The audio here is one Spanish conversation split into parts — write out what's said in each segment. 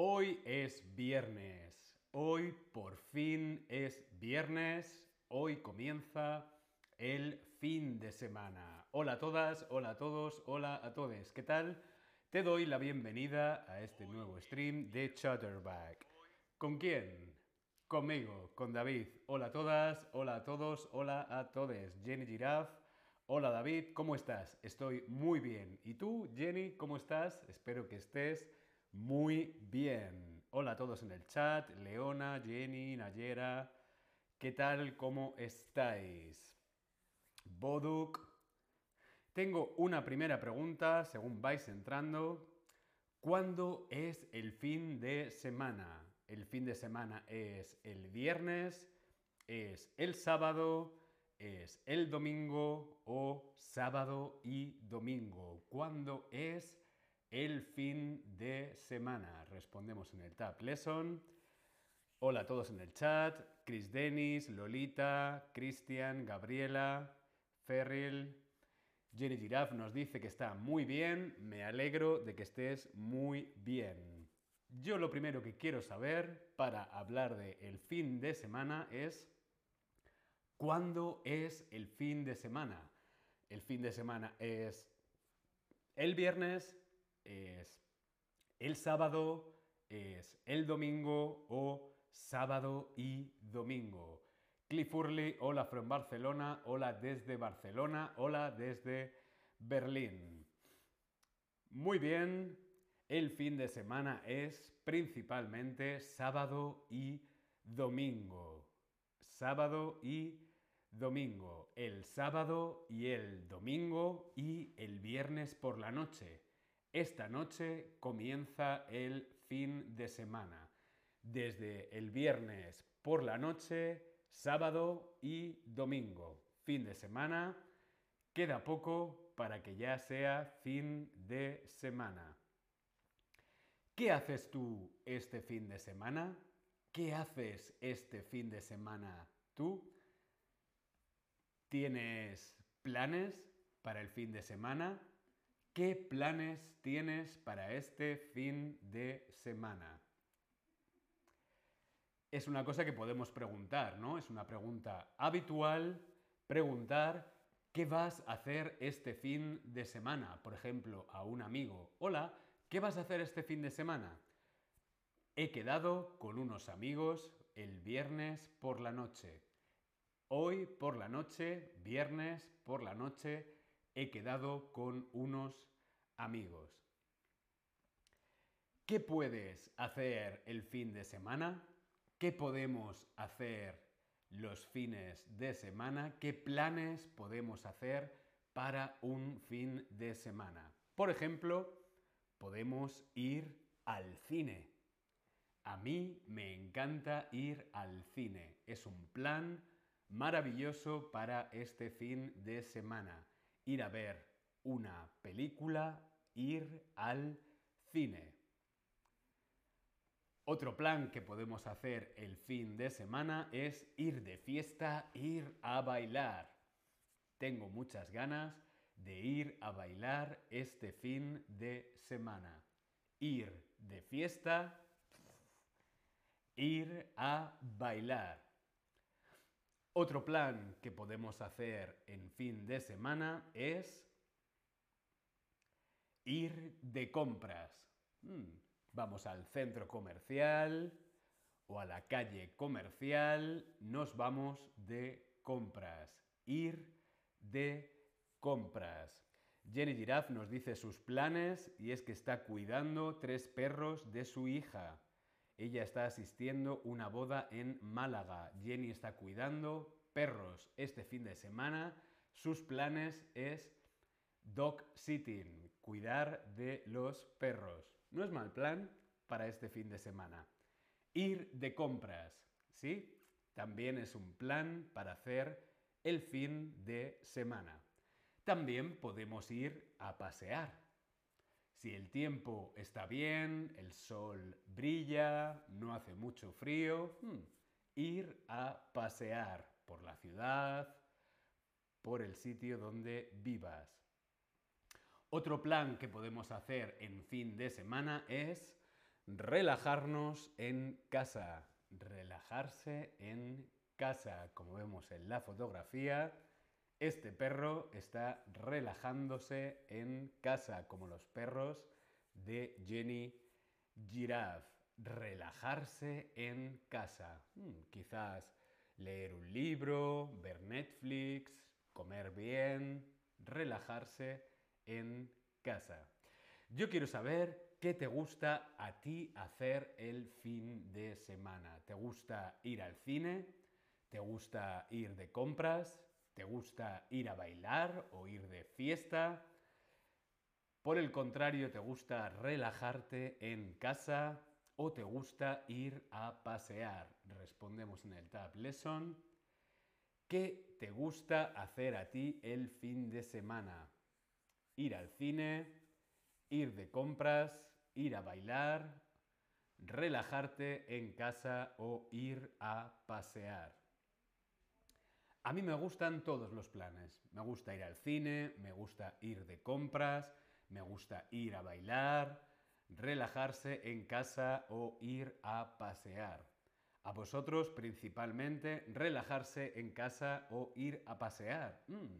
Hoy es viernes. Hoy por fin es viernes. Hoy comienza el fin de semana. Hola a todas, hola a todos, hola a todos. ¿Qué tal? Te doy la bienvenida a este nuevo stream de Chatterback. ¿Con quién? Conmigo, con David. Hola a todas, hola a todos, hola a todos. Jenny Giraffe. Hola David, ¿cómo estás? Estoy muy bien. ¿Y tú, Jenny, cómo estás? Espero que estés muy bien. Hola a todos en el chat, Leona, Jenny, Nayera. ¿Qué tal? ¿Cómo estáis? Boduk. Tengo una primera pregunta, según vais entrando. ¿Cuándo es el fin de semana? El fin de semana es el viernes, es el sábado, es el domingo o sábado y domingo. ¿Cuándo es el fin de semana? Respondemos en el Tab Lesson. Hola a todos en el chat. Chris Dennis, Lolita, Cristian, Gabriela, Ferril. Jenny Giraffe nos dice que está muy bien. Me alegro de que estés muy bien. Yo lo primero que quiero saber para hablar de el fin de semana es ¿cuándo es el fin de semana? El fin de semana es el viernes, es el sábado, es el domingo o sábado y domingo. Cliff Hurley, hola from Barcelona, hola desde Barcelona, hola desde Berlín. Muy bien, el fin de semana es principalmente sábado y domingo. Sábado y domingo. El sábado y el domingo y el viernes por la noche. Esta noche comienza el fin de semana. Desde el viernes por la noche, sábado y domingo. Fin de semana. Queda poco para que ya sea fin de semana. ¿Qué haces tú este fin de semana? ¿Qué haces este fin de semana tú? ¿Tienes planes para el fin de semana? ¿Qué planes tienes para este fin de semana? Es una cosa que podemos preguntar, ¿no? Es una pregunta habitual preguntar ¿qué vas a hacer este fin de semana? Por ejemplo, a un amigo. Hola, ¿qué vas a hacer este fin de semana? He quedado con unos amigos el viernes por la noche. Hoy por la noche, viernes por la noche, he quedado con unos amigos. ¿Qué puedes hacer el fin de semana? ¿Qué podemos hacer los fines de semana? ¿Qué planes podemos hacer para un fin de semana? Por ejemplo, podemos ir al cine. A mí me encanta ir al cine. Es un plan maravilloso para este fin de semana. Ir a ver una película, ir al cine. Otro plan que podemos hacer el fin de semana es ir de fiesta, ir a bailar. Tengo muchas ganas de ir a bailar este fin de semana. Ir de fiesta, ir a bailar. Otro plan que podemos hacer en fin de semana es ir de compras. Hmm, vamos al centro comercial o a la calle comercial, nos vamos de compras. Ir de compras. Jenny Giraffe nos dice sus planes y es que está cuidando tres perros de su hija. Ella está asistiendo una boda en Málaga. Jenny está cuidando perros este fin de semana. Sus planes es dog sitting, cuidar de los perros. No es mal plan para este fin de semana. Ir de compras, ¿sí? También es un plan para hacer el fin de semana. También podemos ir a pasear. Si el tiempo está bien, el sol brilla, no hace mucho frío, hmm, ir a pasear por la ciudad, por el sitio donde vivas. Otro plan que podemos hacer en fin de semana es relajarnos en casa. Relajarse en casa. Como vemos en la fotografía, este perro está relajándose en casa, como los perros de Jenny Giraffe. Relajarse en casa. Hmm, quizás leer un libro, ver Netflix, comer bien, relajarse en casa. Yo quiero saber qué te gusta a ti hacer el fin de semana. ¿Te gusta ir al cine? ¿Te gusta ir de compras? ¿Te gusta ir a bailar o ir de fiesta? Por el contrario, ¿te gusta relajarte en casa o te gusta ir a pasear? Respondemos en el Tab Lesson. ¿Qué te gusta hacer a ti el fin de semana? Ir al cine, ir de compras, ir a bailar, relajarte en casa o ir a pasear. A mí me gustan todos los planes. Me gusta ir al cine, me gusta ir de compras, me gusta ir a bailar, relajarse en casa o ir a pasear. A vosotros principalmente relajarse en casa o ir a pasear. Mm.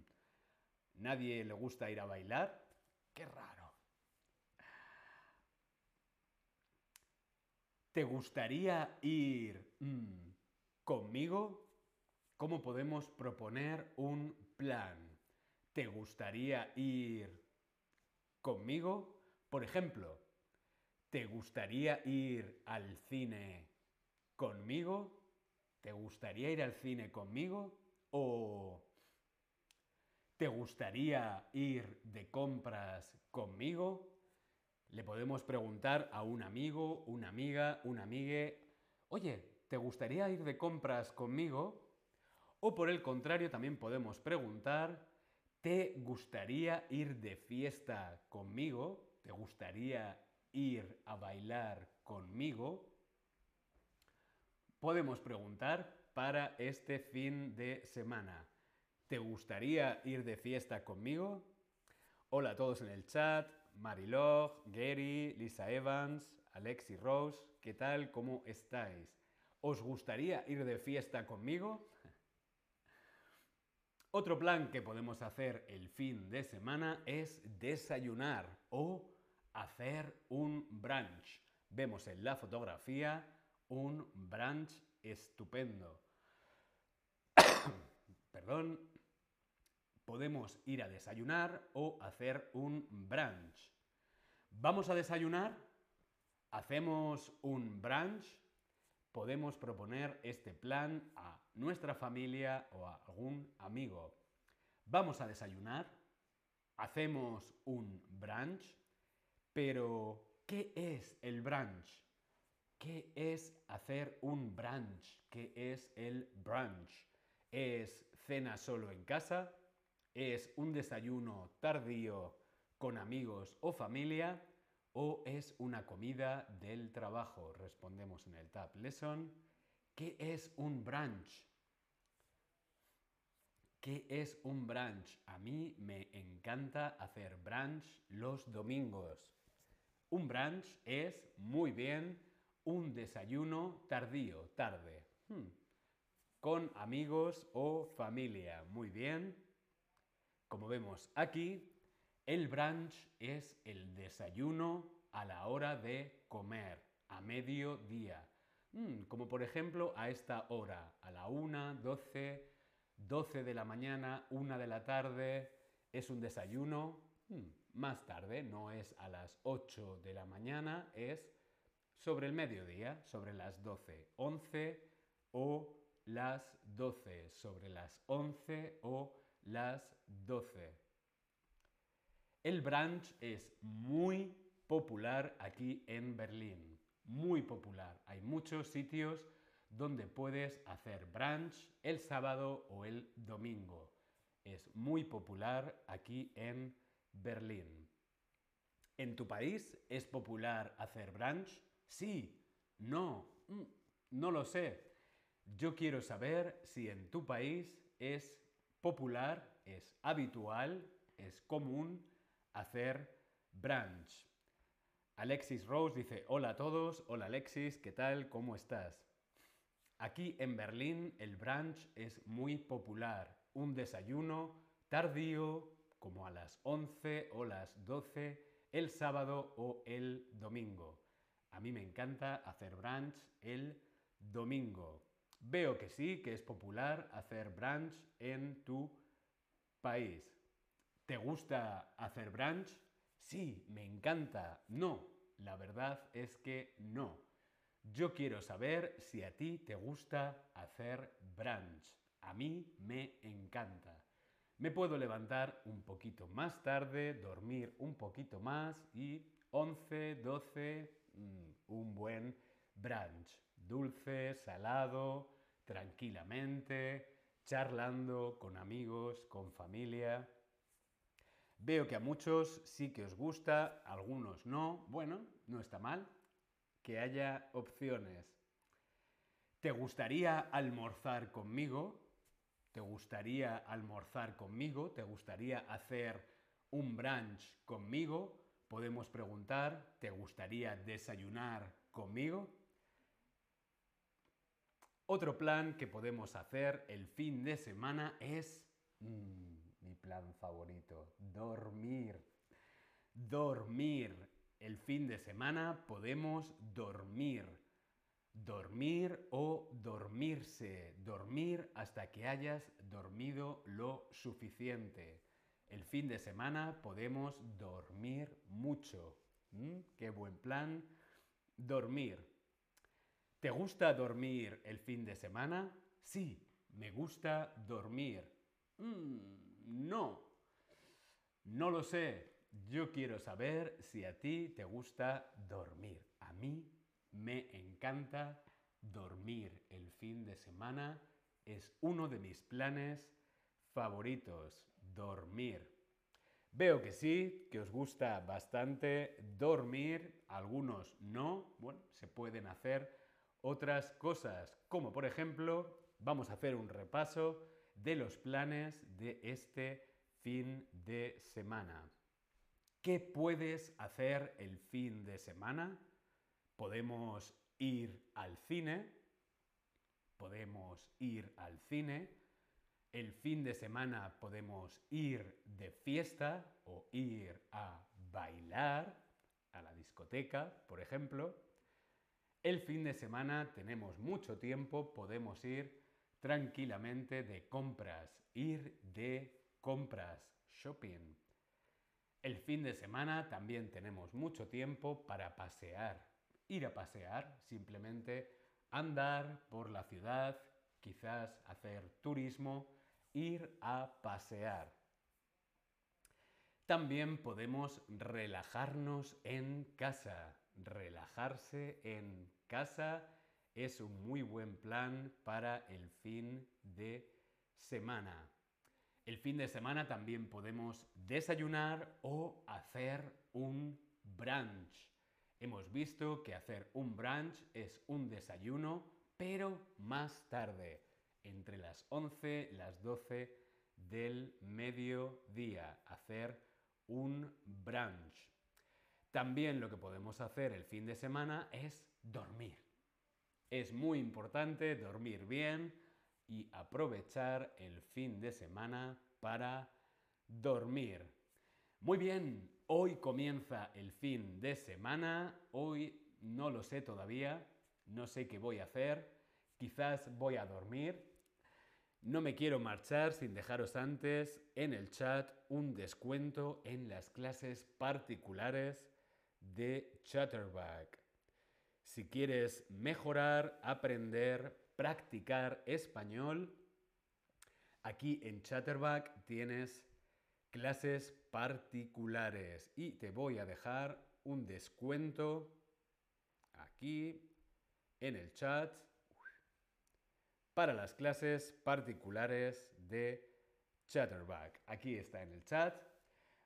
¿Nadie le gusta ir a bailar? Qué raro. ¿Te gustaría ir mm, conmigo? ¿Cómo podemos proponer un plan? ¿Te gustaría ir conmigo? Por ejemplo, ¿te gustaría ir al cine conmigo? ¿Te gustaría ir al cine conmigo? ¿O te gustaría ir de compras conmigo? Le podemos preguntar a un amigo, una amiga, un amigue, oye, ¿te gustaría ir de compras conmigo? O por el contrario, también podemos preguntar, ¿te gustaría ir de fiesta conmigo? ¿Te gustaría ir a bailar conmigo? Podemos preguntar para este fin de semana, ¿te gustaría ir de fiesta conmigo? Hola a todos en el chat, Marilog, Gary, Lisa Evans, Alexi Rose, ¿qué tal? ¿Cómo estáis? ¿Os gustaría ir de fiesta conmigo? Otro plan que podemos hacer el fin de semana es desayunar o hacer un brunch. Vemos en la fotografía un brunch estupendo. Perdón, podemos ir a desayunar o hacer un brunch. ¿Vamos a desayunar? ¿Hacemos un brunch? Podemos proponer este plan a nuestra familia o a algún amigo. ¿Vamos a desayunar? ¿Hacemos un brunch? Pero, ¿qué es el brunch? ¿Qué es hacer un brunch? ¿Qué es el brunch? ¿Es cena solo en casa? ¿Es un desayuno tardío con amigos o familia? ¿O es una comida del trabajo? Respondemos en el Tab Lesson. ¿Qué es un brunch? ¿Qué es un brunch? A mí me encanta hacer brunch los domingos. Un brunch es, muy bien, un desayuno tardío, tarde. Hmm. Con amigos o familia. Muy bien. Como vemos aquí, el brunch es el desayuno a la hora de comer, a mediodía. Mm, como por ejemplo a esta hora, a la 1, 12, 12 de la mañana, 1 de la tarde, es un desayuno mm, más tarde, no es a las 8 de la mañana, es sobre el mediodía, sobre las 12, 11 o las 12, sobre las 11 o las 12. El brunch es muy popular aquí en Berlín, muy popular. Hay muchos sitios donde puedes hacer brunch el sábado o el domingo. Es muy popular aquí en Berlín. ¿En tu país es popular hacer brunch? Sí, no, mm, no lo sé. Yo quiero saber si en tu país es popular, es habitual, es común hacer brunch. Alexis Rose dice, hola a todos, hola Alexis, ¿qué tal? ¿Cómo estás? Aquí en Berlín el brunch es muy popular, un desayuno tardío como a las 11 o las 12 el sábado o el domingo. A mí me encanta hacer brunch el domingo. Veo que sí, que es popular hacer brunch en tu país. ¿Te gusta hacer brunch? Sí, me encanta. No, la verdad es que no. Yo quiero saber si a ti te gusta hacer brunch. A mí me encanta. Me puedo levantar un poquito más tarde, dormir un poquito más y 11, 12, mm, un buen brunch. Dulce, salado, tranquilamente, charlando con amigos, con familia. Veo que a muchos sí que os gusta, a algunos no. Bueno, no está mal que haya opciones. ¿Te gustaría almorzar conmigo? ¿Te gustaría almorzar conmigo? ¿Te gustaría hacer un brunch conmigo? Podemos preguntar, ¿te gustaría desayunar conmigo? Otro plan que podemos hacer el fin de semana es mm, plan favorito, dormir. Dormir. El fin de semana podemos dormir dormir o dormirse, dormir hasta que hayas dormido lo suficiente. El fin de semana podemos dormir mucho. ¿Mm? Qué buen plan. Dormir. ¿Te gusta dormir el fin de semana? Sí, me gusta dormir. Mm, no. No lo sé. Yo quiero saber si a ti te gusta dormir. A mí me encanta dormir el fin de semana. Es uno de mis planes favoritos, dormir. Veo que sí, que os gusta bastante dormir, algunos no. Bueno, se pueden hacer otras cosas, como por ejemplo, vamos a hacer un repaso de los planes de este fin de semana. ¿Qué puedes hacer el fin de semana? Podemos ir al cine, podemos ir al cine, el fin de semana podemos ir de fiesta o ir a bailar a la discoteca, por ejemplo. El fin de semana tenemos mucho tiempo, podemos ir tranquilamente de compras, ir de compras, shopping. El fin de semana también tenemos mucho tiempo para pasear, ir a pasear, simplemente andar por la ciudad, quizás hacer turismo, ir a pasear. También podemos relajarnos en casa. Relajarse en casa es un muy buen plan para el fin de semana. El fin de semana también podemos desayunar o hacer un brunch. Hemos visto que hacer un brunch es un desayuno, pero más tarde, entre las 11 y las 12 del mediodía, hacer un brunch. También lo que podemos hacer el fin de semana es dormir. Es muy importante dormir bien y aprovechar el fin de semana para dormir. Muy bien, Hoy comienza el fin de semana, hoy no lo sé todavía, no sé qué voy a hacer, quizás voy a dormir. No me quiero marchar sin dejaros antes en el chat un descuento en las clases particulares de Chatterback. Si quieres mejorar, aprender, practicar español, aquí en Chatterback tienes clases particulares y te voy a dejar un descuento aquí en el chat para las clases particulares de Chatterback. Aquí está en el chat.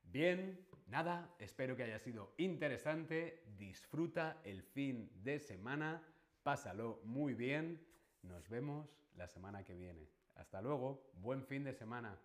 Bien, nada, espero que haya sido interesante. Disfruta el fin de semana. Pásalo muy bien. Nos vemos la semana que viene. Hasta luego. Buen fin de semana.